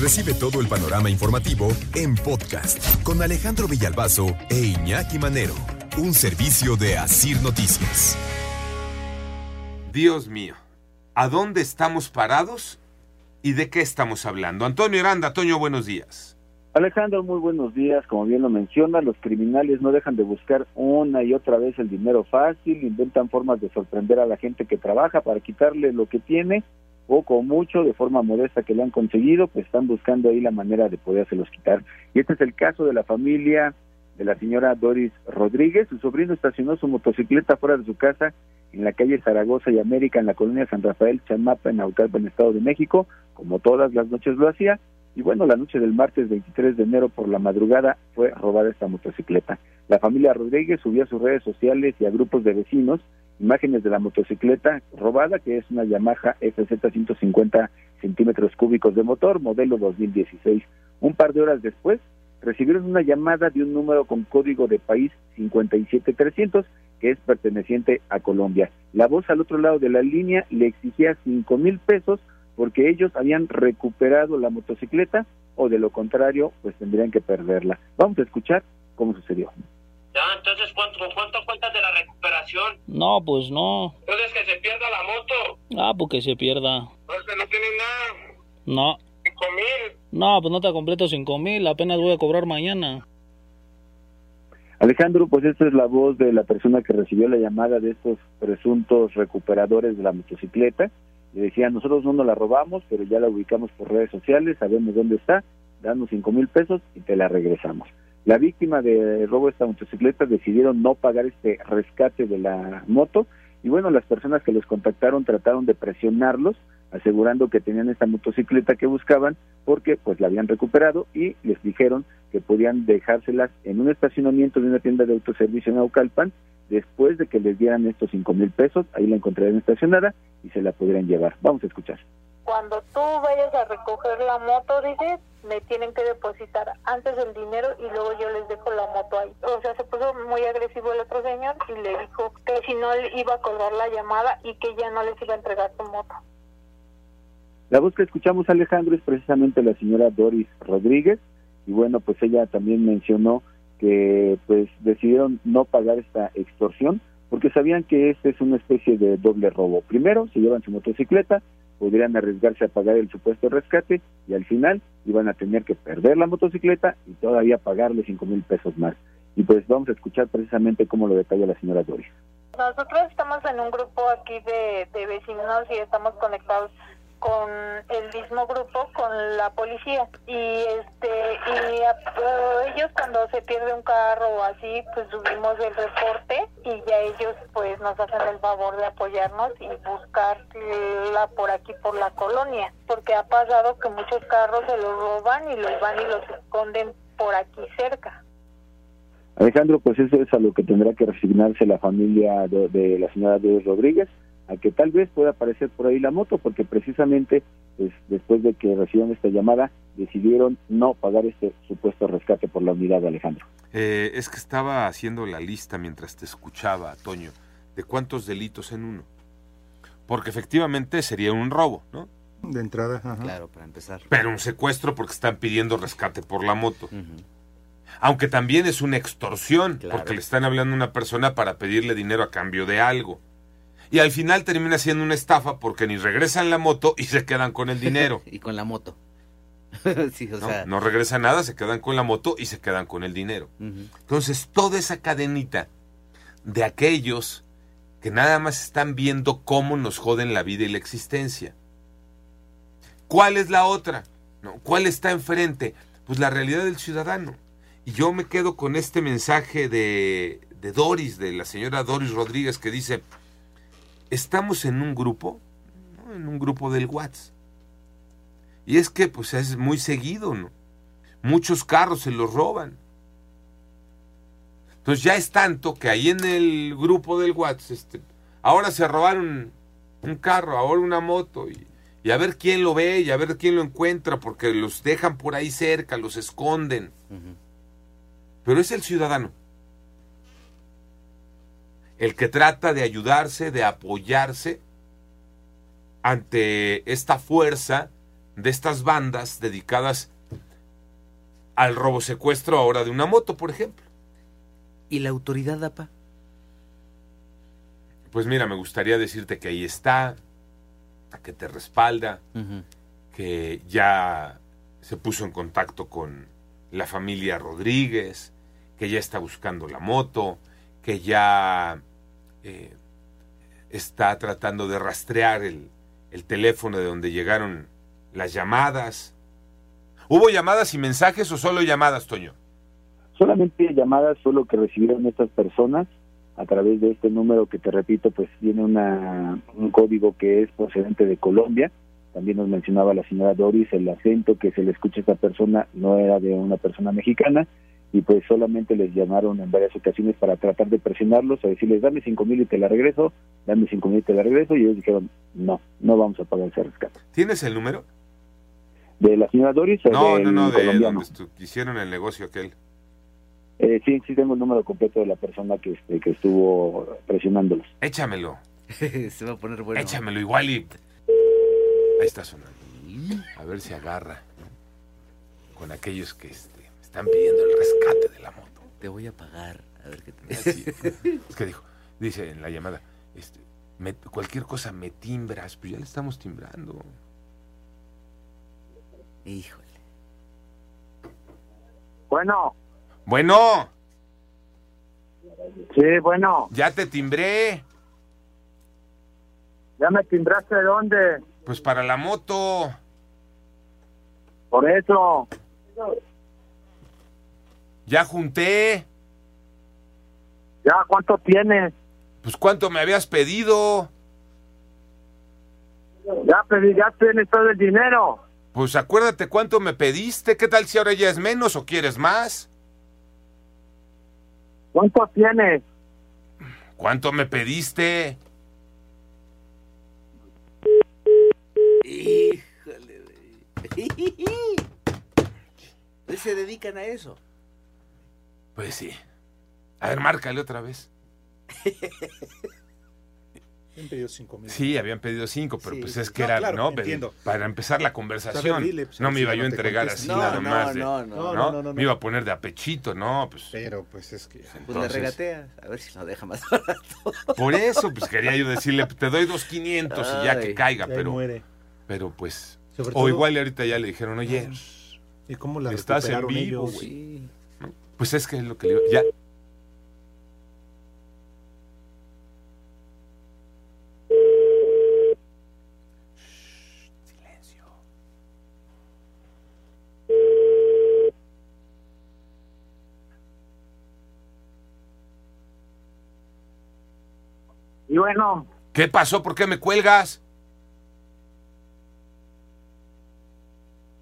Recibe todo el panorama informativo en podcast con Alejandro Villalbazo e Iñaki Manero. Un servicio de Asir Noticias. Dios mío, ¿a dónde estamos parados y de qué estamos hablando? Antonio Aranda, Toño, buenos días. Alejandro, muy buenos días. Como bien lo menciona, los criminales no dejan de buscar una y otra vez el dinero fácil, inventan formas de sorprender a la gente que trabaja para quitarle lo que tiene, poco o mucho, de forma modesta que le han conseguido, pues están buscando ahí la manera de podérselos quitar. Y este es el caso de la familia de la señora Doris Rodríguez. Su sobrino estacionó su motocicleta fuera de su casa en la calle Zaragoza y América, en la colonia San Rafael Chamapa, en Naucalpan, en Estado de México, como todas las noches lo hacía. Y bueno, la noche del martes 23 de enero por la madrugada fue robada esta motocicleta. La familia Rodríguez subió a sus redes sociales y a grupos de vecinos imágenes de la motocicleta robada, que es una Yamaha FZ 150 centímetros cúbicos de motor, modelo 2016. Un par de horas después, recibieron una llamada de un número con código de país 57300 que es perteneciente a Colombia. La voz al otro lado de la línea le exigía cinco mil pesos porque ellos habían recuperado la motocicleta o de lo contrario pues tendrían que perderla. Vamos a escuchar cómo sucedió. Ya, entonces, ¿cuánto, ¿cuánto cuentas de la recuperación? No, pues no. Entonces, que se pierda la moto. Ah, pues que se pierda. Pues que no tiene nada. No. Cinco mil. No, pues no te completo cinco mil, apenas voy a cobrar mañana. Alejandro, pues esta es la voz de la persona que recibió la llamada de estos presuntos recuperadores de la motocicleta. Le decían, nosotros no nos la robamos, pero ya la ubicamos por redes sociales, sabemos dónde está, danos cinco mil pesos y te la regresamos. La víctima de robo de esta motocicleta decidieron no pagar este rescate de la moto y bueno, las personas que los contactaron trataron de presionarlos asegurando que tenían esta motocicleta que buscaban porque pues la habían recuperado y les dijeron que podían dejárselas en un estacionamiento de una tienda de autoservicio en Aucalpan después de que les dieran estos cinco mil pesos, ahí la encontrarían estacionada y se la pudieran llevar. Vamos a escuchar. Cuando tú vayas a recoger la moto, dices, me tienen que depositar antes el dinero y luego yo les dejo la moto ahí. O sea, se puso muy agresivo el otro señor y le dijo que si no le iba a colgar la llamada y que ya no les iba a entregar su moto. La voz que escuchamos, Alejandro, es precisamente la señora Doris Rodríguez y bueno, pues ella también mencionó que pues decidieron no pagar esta extorsión porque sabían que este es una especie de doble robo. Primero, se llevan su motocicleta, podrían arriesgarse a pagar el supuesto rescate y al final iban a tener que perder la motocicleta y todavía pagarle cinco mil pesos más. Y pues vamos a escuchar precisamente cómo lo detalla la señora Doris. Nosotros estamos en un grupo aquí de, de vecinos y estamos conectados con el mismo grupo con la policía. Y este y a, ellos cuando se pierde un carro o así pues subimos el reporte y ya ellos pues nos hacen el favor de apoyarnos y buscarla por aquí por la colonia. Porque ha pasado que muchos carros se los roban y los van y los esconden por aquí cerca. Alejandro, pues eso es a lo que tendrá que resignarse la familia de, la señora Doris Rodríguez a que tal vez pueda aparecer por ahí la moto, porque precisamente pues, después de que recibieron esta llamada, decidieron no pagar este supuesto rescate por la unidad de Alejandro. Eh, es que estaba haciendo la lista mientras te escuchaba, Toño, de cuántos delitos en uno. Porque efectivamente sería un robo, ¿no? De entrada, ajá. Claro, para empezar. Pero un secuestro porque están pidiendo rescate por la moto. Aunque también es una extorsión, Claro. porque le están hablando a una persona para pedirle dinero a cambio de algo. Y al final termina siendo una estafa porque ni regresan la moto y se quedan con el dinero. y con la moto. sí, o ¿no? sea. no regresa nada, se quedan con la moto y se quedan con el dinero. Entonces, toda esa cadenita de aquellos que nada más están viendo cómo nos joden la vida y la existencia. ¿Cuál es la otra? ¿No? ¿Cuál está enfrente? Pues la realidad del ciudadano. Y yo me quedo con este mensaje de, de Doris, de la señora Doris Rodríguez, que dice, estamos en un grupo, ¿no? en un grupo del WhatsApp. Y es que pues es muy seguido, ¿no? Muchos carros se los roban. Entonces ya es tanto que ahí en el grupo del WhatsApp, este, ahora se robaron un carro, ahora una moto, y, y a ver quién lo ve y a ver quién lo encuentra, porque los dejan por ahí cerca, los esconden. Pero es el ciudadano. El que trata de ayudarse, de apoyarse ante esta fuerza de estas bandas dedicadas al robo secuestro ahora de una moto, por ejemplo. ¿Y la autoridad, APA? Pues mira, me gustaría decirte que ahí está, que te respalda, que ya se puso en contacto con la familia Rodríguez, que ya está buscando la moto, que ya eh, está tratando de rastrear el, el teléfono de donde llegaron las llamadas. ¿Hubo llamadas y mensajes o solo llamadas, Toño? Solamente llamadas fue lo que recibieron estas personas a través de este número que te repito, pues tiene una, un código que es procedente de Colombia. También nos mencionaba la señora Doris, el acento que se le escucha a esta persona no era de una persona mexicana y pues solamente les llamaron en varias ocasiones para tratar de presionarlos, a decirles dame cinco mil y te la regreso, dame cinco mil y te la regreso y ellos dijeron no, no vamos a pagar ese rescate. ¿Tienes el número? ¿De la señora Doris o No, no, no, de colombiano? donde hicieron el negocio aquel. Eh, sí, sí tengo el número completo de la persona que, este, que estuvo presionándolos. Échamelo, Se va a poner bueno. échamelo igual y... Ahí está sonando. A ver si agarra ¿no? con aquellos que este, están pidiendo el rescate de la moto. Te voy a pagar. A ver qué te... Así, es que dijo, dice en la llamada, este, me- cualquier cosa me timbras, pues ya le estamos timbrando. Híjole. Bueno, Bueno, sí, bueno, ya te timbré, ya me timbraste de dónde, pues para la moto. por eso, Ya junté. ya, ¿cuánto tienes? Pues cuánto me habías pedido. Ya pedí, ya tienes todo el dinero. Pues acuérdate cuánto me pediste. ¿Qué tal si ahora ya es menos o quieres más? ¿Cuánto tienes? ¿Cuánto me pediste? Híjole. Se dedican a eso. Pues sí. A ver, márcale otra vez. Han pedido cinco mil. Sí, habían pedido cinco, pero Sí, pues sí. es que No, era, claro, ¿no? entiendo. Para empezar la conversación. Dile, pues, no me iba yo a no entregar así No, nada no, más. de- no, no. No, no, no, no, Me iba a poner de apechito, no, pues. Pero pues es que. Pues le Entonces- regateas. A ver si lo deja más barato. Por eso, pues quería yo decirle, te doy dos quinientos y ya que caiga, ya pero, muere. pero pues. Sobre O todo- igual ahorita ya le dijeron, oye, ¿Y cómo la estás en vivo, ellos? güey. Pues es que es lo que le digo. Ya. Shh, Silencio. Y bueno, ¿Qué pasó? ¿Por qué me cuelgas?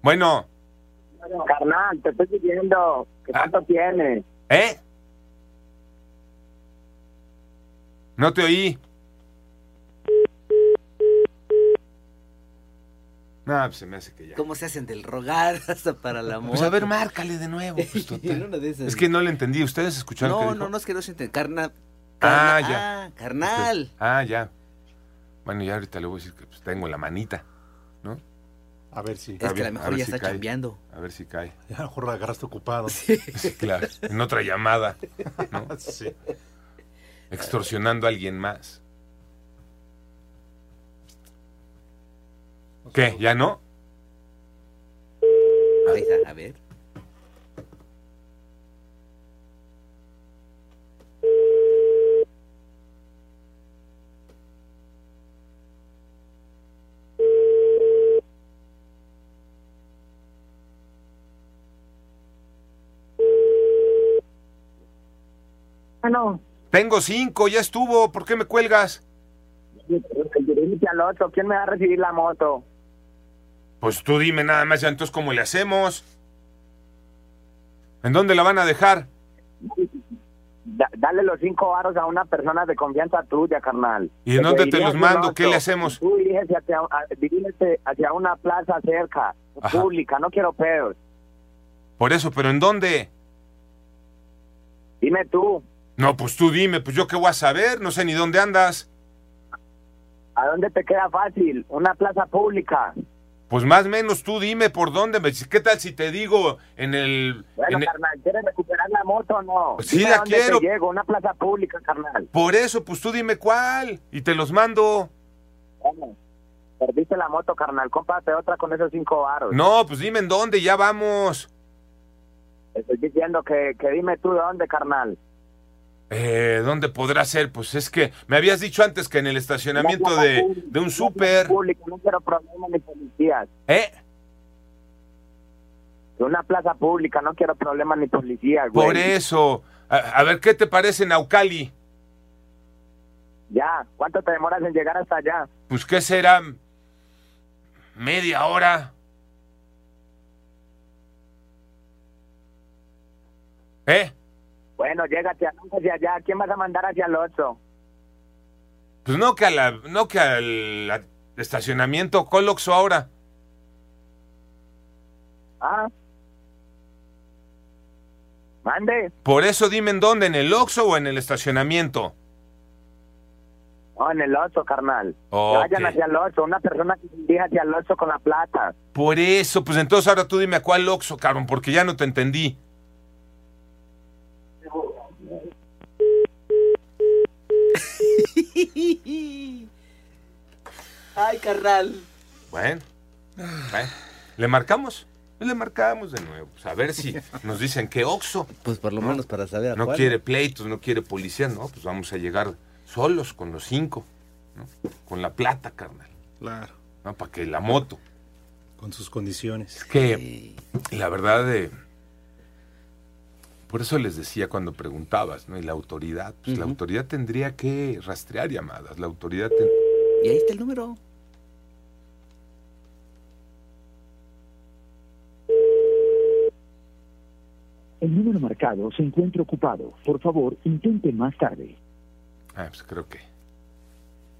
Bueno, carnal, te estoy pidiendo que Ah. cuánto tienes. ¿eh? No te oí. No, pues se me hace que ya. ¿Cómo se hacen del rogar hasta para la moto? Pues a ver, márcale de nuevo. Pues, total. En una de esas. Es que no le entendí. ¿Ustedes escucharon qué No, dijo? no, no es que no se entiende. Carna... Ah, carna- ya. Ah, carnal. Ah, ya. Bueno, ya ahorita le voy a decir que pues, tengo la manita, ¿no? A ver si. Es que a ver, lo mejor ya si está cae. chambeando. A ver si cae. A lo mejor la agarraste ocupado. Sí, claro. En otra llamada, ¿no? Sí. Extorsionando a alguien más. ¿Qué? ¿Ya no? Ahí está, a ver. Bueno, Tengo cinco, ya estuvo. ¿Por qué me cuelgas? al otro, ¿quién me va a recibir la moto? Pues tú dime nada más ya entonces cómo le hacemos. ¿En dónde la van a dejar? Da- dale los cinco varos a una persona de confianza tuya, carnal. ¿Y en dónde te los mando? ¿Qué le hacemos? Tú dirígete hacia, una plaza cerca, Ajá. pública, no quiero pedos. Por eso, pero ¿en dónde? Dime tú, No, pues tú dime, pues yo qué voy a saber, no sé ni dónde andas. ¿a dónde te queda fácil? Una plaza pública. Pues más o menos tú dime por dónde. me- ¿Qué tal si te digo en el... Bueno, en el- carnal, ¿quieres recuperar la moto o no? Pues sí Dime la dónde quiero. Te llego, una plaza pública, carnal. Por eso, pues tú dime cuál. Y te los mando. Bueno, perdiste la moto, carnal. Cómprate otra con esos cinco varos. No, pues dime en dónde, ya vamos. Estoy diciendo que, que dime tú de dónde, carnal. Eh, ¿Dónde podrá ser? Pues es que me habías dicho antes que en el estacionamiento de, de un súper. No quiero problemas ni policías. ¿Eh? De una plaza pública, no quiero problemas ni policías, güey. Por eso. A, a ver, ¿qué te parece Naucali? Ya, ¿cuánto te demoras en llegar hasta allá? Pues qué será. Media hora. ¿Eh? Bueno, llégate hacia allá. ¿Quién vas a mandar hacia el otro? Pues no que a la, no que al a- estacionamiento Coloxo ahora. ¿Ah? Mande. Por eso dime en dónde, en el Oxxo o en el estacionamiento. No, en el oso, carnal. Vayan hacia el oso. Una persona que se dirija hacia el oso con la plata. Por eso, pues entonces ahora tú dime a cuál Oxxo, cabrón, porque ya no te entendí. Ay, carnal. Bueno, bueno, ¿le marcamos? Le marcamos de nuevo, pues a ver si nos dicen que Oxxo. Pues por lo menos para saber a No cuál. quiere pleitos, no quiere policía, no, pues vamos a llegar solos con los cinco, ¿no? Con la plata, carnal. Claro. ¿no? Para que la moto. Con sus condiciones. Es que, la verdad, de por eso les decía cuando preguntabas, ¿no? Y la autoridad, pues la autoridad tendría que rastrear llamadas, la autoridad... ten- Y ahí está el número. El número marcado se encuentra ocupado. Por favor, intente más tarde. Ah, pues creo que...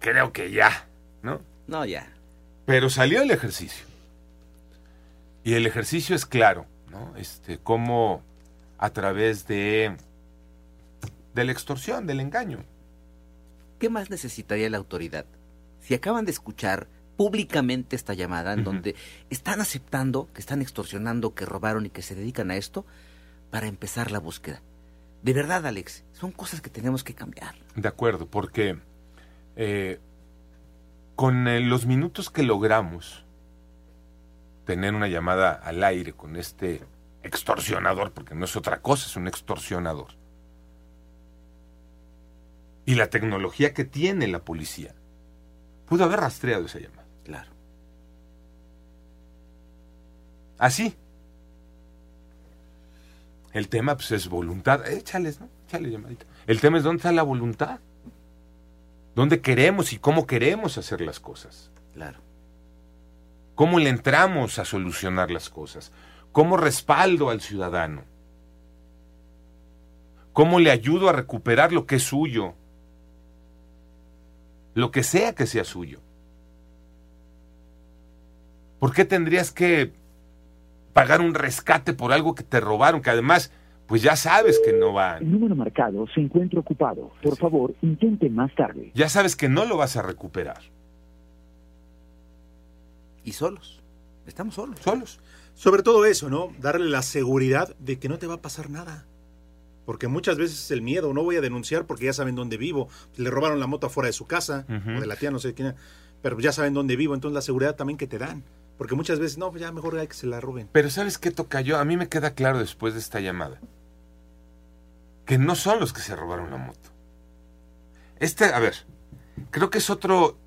Creo que ya, ¿no? No, ya. Pero salió el ejercicio. Y el ejercicio es claro, ¿no? Este, cómo a través de, de la extorsión, del engaño. ¿Qué más necesitaría la autoridad? Si acaban de escuchar públicamente esta llamada en donde están aceptando que están extorsionando, que robaron y que se dedican a esto, para empezar la búsqueda. De verdad, Alex, son cosas que tenemos que cambiar. De acuerdo, porque eh, con eh, los minutos que logramos tener una llamada al aire con este extorsionador, porque no es otra cosa, es un extorsionador, y la tecnología que tiene la policía, pudo haber rastreado esa llamada. Claro. Así. El tema pues es voluntad. Échales, ¿no? Échale llamadita. El tema es dónde está la voluntad. ¿Dónde queremos y cómo queremos hacer las cosas? Claro. ¿Cómo le entramos a solucionar las cosas? ¿Cómo respaldo al ciudadano? ¿Cómo le ayudo a recuperar lo que es suyo? Lo que sea que sea suyo. ¿Por qué tendrías que pagar un rescate por algo que te robaron? Que además, pues ya sabes que no va, El número marcado se encuentra ocupado. Por favor, intente más tarde. ya sabes que no lo vas a recuperar. Y solos. Estamos solos. Solos. Sobre todo eso, ¿no? Darle la seguridad de que no te va a pasar nada. Porque muchas veces es el miedo, no voy a denunciar porque ya saben dónde vivo. Le robaron la moto afuera de su casa, o de la tía, no sé quién, pero ya saben dónde vivo, entonces la seguridad también que te dan. Porque muchas veces, no, ya mejor hay que se la roben. Pero ¿sabes qué toca yo? A mí me queda claro después de esta llamada. Que no son los que se robaron la moto. Este, a ver, creo que es otro,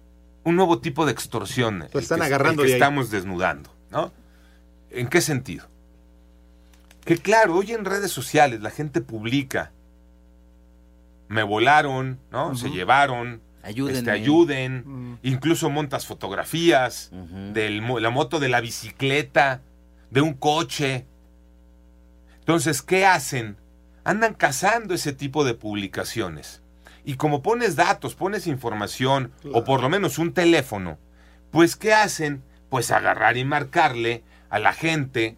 un nuevo tipo de extorsión. Lo están que- agarrando que de ahí. estamos desnudando, ¿no? ¿En qué sentido? Que claro, hoy en redes sociales la gente publica. Me volaron, ¿no? Se llevaron. Ayúdenme. este, ayuden, incluso montas fotografías de la moto, de la bicicleta, de un coche. Entonces, ¿qué hacen? Andan cazando ese tipo de publicaciones. Y como pones datos, pones información, o por lo menos un teléfono, pues ¿qué hacen? Pues agarrar y marcarle a la gente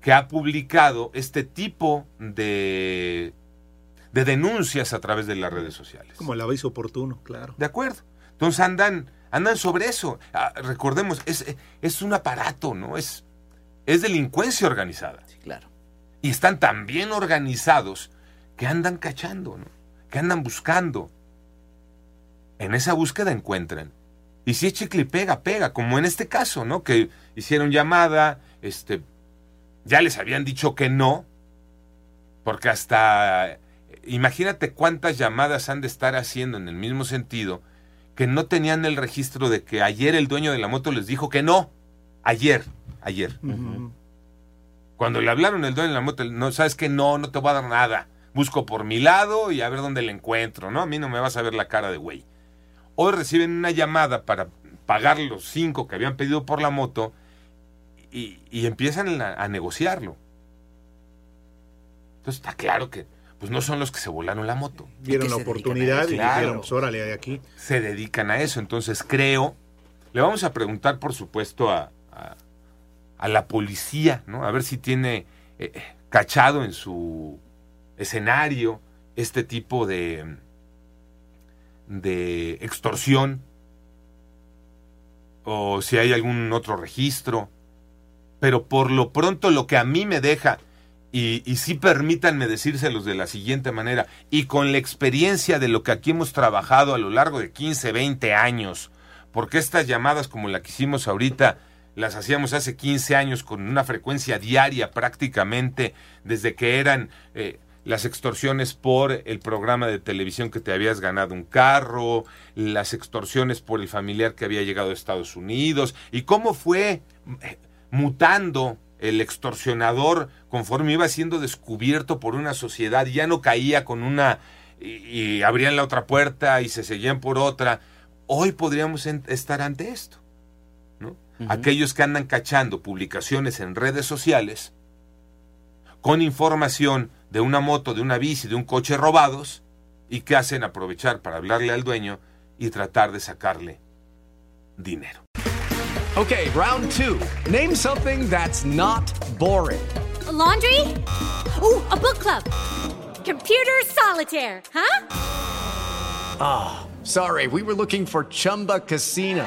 que ha publicado este tipo de, de denuncias a través de las redes sociales. Como el aviso oportuno, claro. De acuerdo. Entonces andan, andan sobre eso. Ah, recordemos, es, es un aparato, ¿no? Es, es delincuencia organizada. Sí, claro. Y están tan bien organizados que andan cachando, ¿no? Que andan buscando. En esa búsqueda encuentran. Y si es chicle y pega, pega, como en este caso, ¿no? Que hicieron llamada, este, ya les habían dicho que no, porque hasta, imagínate cuántas llamadas han de estar haciendo en el mismo sentido, que no tenían el registro de que ayer el dueño de la moto les dijo que no, ayer, ayer. Cuando le hablaron el dueño de la moto, no, sabes que no, no te voy a dar nada, busco por mi lado y a ver dónde le encuentro, ¿no? A mí no me vas a ver la cara de güey. Hoy reciben una llamada para pagar los cinco que habían pedido por la moto y, y empiezan a, a, negociarlo. Entonces está claro que pues no son los que se volaron la moto. Vieron la oportunidad y dijeron, pues órale, de aquí. Se dedican a eso. Entonces creo, le vamos a preguntar por supuesto a, a, a la policía, ¿no? A ver si tiene eh, cachado en su escenario este tipo de de extorsión o si hay algún otro registro. Pero por lo pronto lo que a mí me deja, y, y sí permítanme decírselos de la siguiente manera, y con la experiencia de lo que aquí hemos trabajado a lo largo de 15, 20 años, porque estas llamadas como la que hicimos ahorita, las hacíamos hace 15 años con una frecuencia diaria prácticamente, desde que eran... Eh, las extorsiones por el programa de televisión que te habías ganado un carro, las extorsiones por el familiar que había llegado a Estados Unidos, y cómo fue mutando el extorsionador conforme iba siendo descubierto por una sociedad, ya no caía con una y, y abrían la otra puerta y se seguían por otra. Hoy podríamos estar ante esto. ¿no? Uh -huh. Aquellos que andan cachando publicaciones en redes sociales con información de una moto, de una bici, de un coche robados y que hacen aprovechar para hablarle al dueño y tratar de sacarle dinero. Okay, round two. Name something that's not boring. A laundry? Ooh, a book club. Computer solitaire, huh? Ah, oh, sorry, we were looking for Chumba Casino.